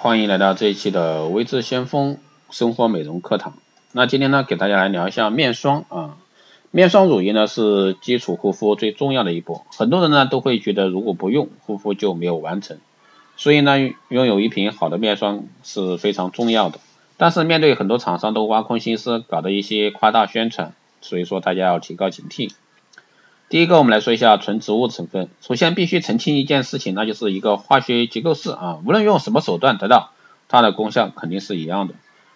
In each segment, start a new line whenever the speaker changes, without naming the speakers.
欢迎来到这一期的微智先锋生活美容课堂。那今天呢，给大家来聊一下面霜啊。面霜乳液呢是基础护肤最重要的一步，很多人呢都会觉得如果不用护肤就没有完成，所以呢拥有一瓶好的面霜是非常重要的。但是面对很多厂商都挖空心思搞的一些夸大宣传，所以说大家要提高警惕。第一个，我们来说一下纯植物成分。首先必须澄清一件事情，那就是一个化学结构式啊，无论用什么手段得到，它的功效肯定是一样的。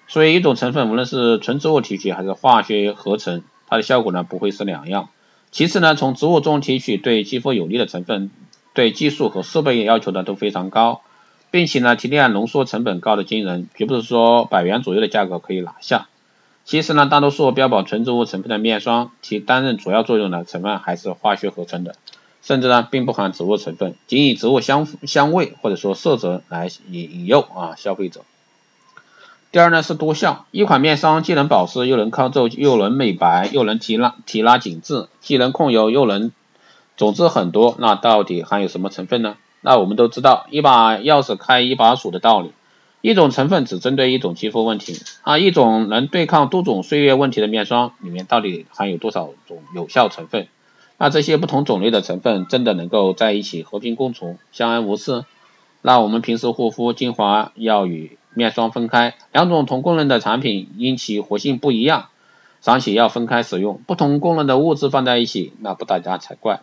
所以一种成分无论是纯植物提取还是化学合成，它的效果呢不会是两样。其次呢，从植物中提取对肌肤有利的成分，对技术和设备要求的都非常高，并且呢提炼浓缩成本高的惊人，绝不是说百元左右的价格可以拿下。其实呢，大多数标榜纯植物成分的面霜，其担任主要作用的成分还是化学合成的，甚至呢并不含植物成分，仅以植物香香味或者说色泽来引引诱啊消费者。第二呢是多效，一款面霜既能保湿，又能抗皱，又能美白，又能提拉提拉紧致，既能控油，又能，总之很多，那到底含有什么成分呢？那我们都知道，一把钥匙开一把锁的道理。一种成分只针对一种肌肤问题啊，一种能对抗多种岁月问题的面霜里面到底含有多少种有效成分？那这些不同种类的成分真的能够在一起和平共处、相安无事？那我们平时护肤精华要与面霜分开，两种同功能的产品因其活性不一样，尚且要分开使用，不同功能的物质放在一起，那不大家才怪。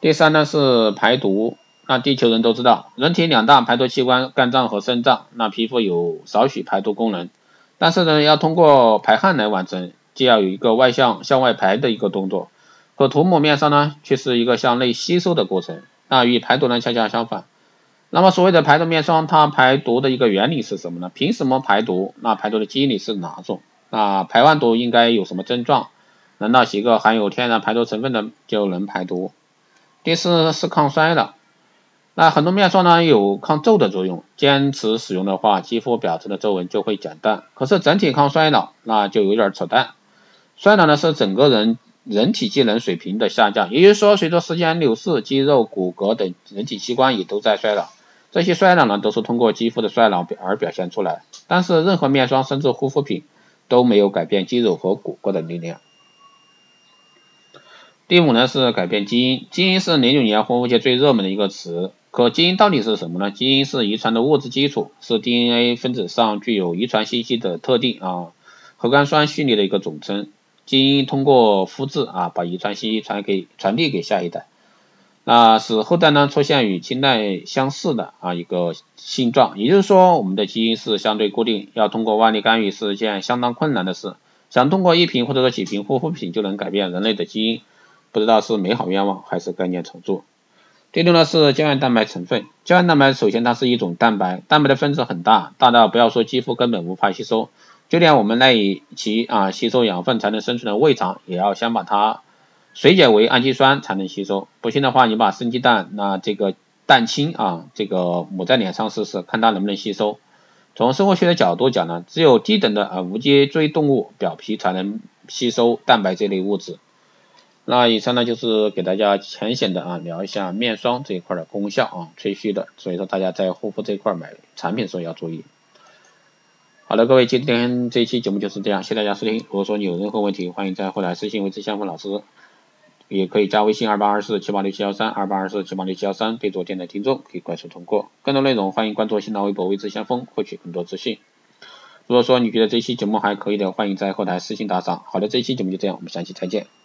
第三呢是排毒。那地球人都知道，人体两大排毒器官肝脏和肾脏，那皮肤有少许排毒功能，但是呢要通过排汗来完成，就要有一个外向向外排的一个动作，可涂抹面霜呢却是一个向内吸收的过程，那与排毒呢恰恰相反。那么所谓的排毒面霜，它排毒的一个原理是什么呢？凭什么排毒？那排毒的机理是哪种？那排完毒应该有什么症状？难道洗个含有天然排毒成分的就能排毒？第四是抗衰老。那很多面霜呢有抗皱的作用，坚持使用的话，肌肤表层的皱纹就会减淡。可是整体抗衰老，那就有点扯淡。衰老呢是整个人人体机能水平的下降，也就是说，随着时间流逝，肌肉、骨骼等人体器官也都在衰老。这些衰老呢都是通过肌肤的衰老而表现出来。但是任何面霜甚至护肤品都没有改变肌肉和骨骼的力量。第五呢是改变基因，基因是零九年护肤界最热门的一个词。可基因到底是什么呢？基因是遗传的物质基础，是 DNA 分子上具有遗传信息的特定啊核苷酸序列的一个总称。基因通过复制啊，把遗传信息传给传递给下一代，那使后代呢出现与亲代相似的啊一个性状。也就是说，我们的基因是相对固定，要通过外力干预是一件相当困难的事。想通过一瓶或者说几瓶护肤品就能改变人类的基因，不知道是美好愿望还是概念炒作。第六呢是胶原蛋白成分，胶原蛋白首先它是一种蛋白，蛋白的分子很大，大到不要说肌肤根本无法吸收，就连我们赖以其啊吸收养分才能生存的胃肠，也要先把它水解为氨基酸才能吸收。不信的话，你把生鸡蛋那这个蛋清啊这个抹在脸上试试，看它能不能吸收。从生物学的角度讲呢，只有低等的啊无脊椎动物表皮才能吸收蛋白这类物质。那以上呢就是给大家浅显的啊聊一下面霜这一块的功效啊吹嘘的，所以说大家在护肤这一块买产品的时候要注意。好的，各位今天这一期节目就是这样，谢谢大家收听。如果说你有任何问题，欢迎在后台私信为志相锋老师，也可以加微信二八二四七八六七幺三二八二四七八六七幺三，备注电台听众，可以快速通过。更多内容欢迎关注新浪微博为志相锋，获取更多资讯。如果说你觉得这期节目还可以的，欢迎在后台私信打赏。好的，这一期节目就这样，我们下期再见。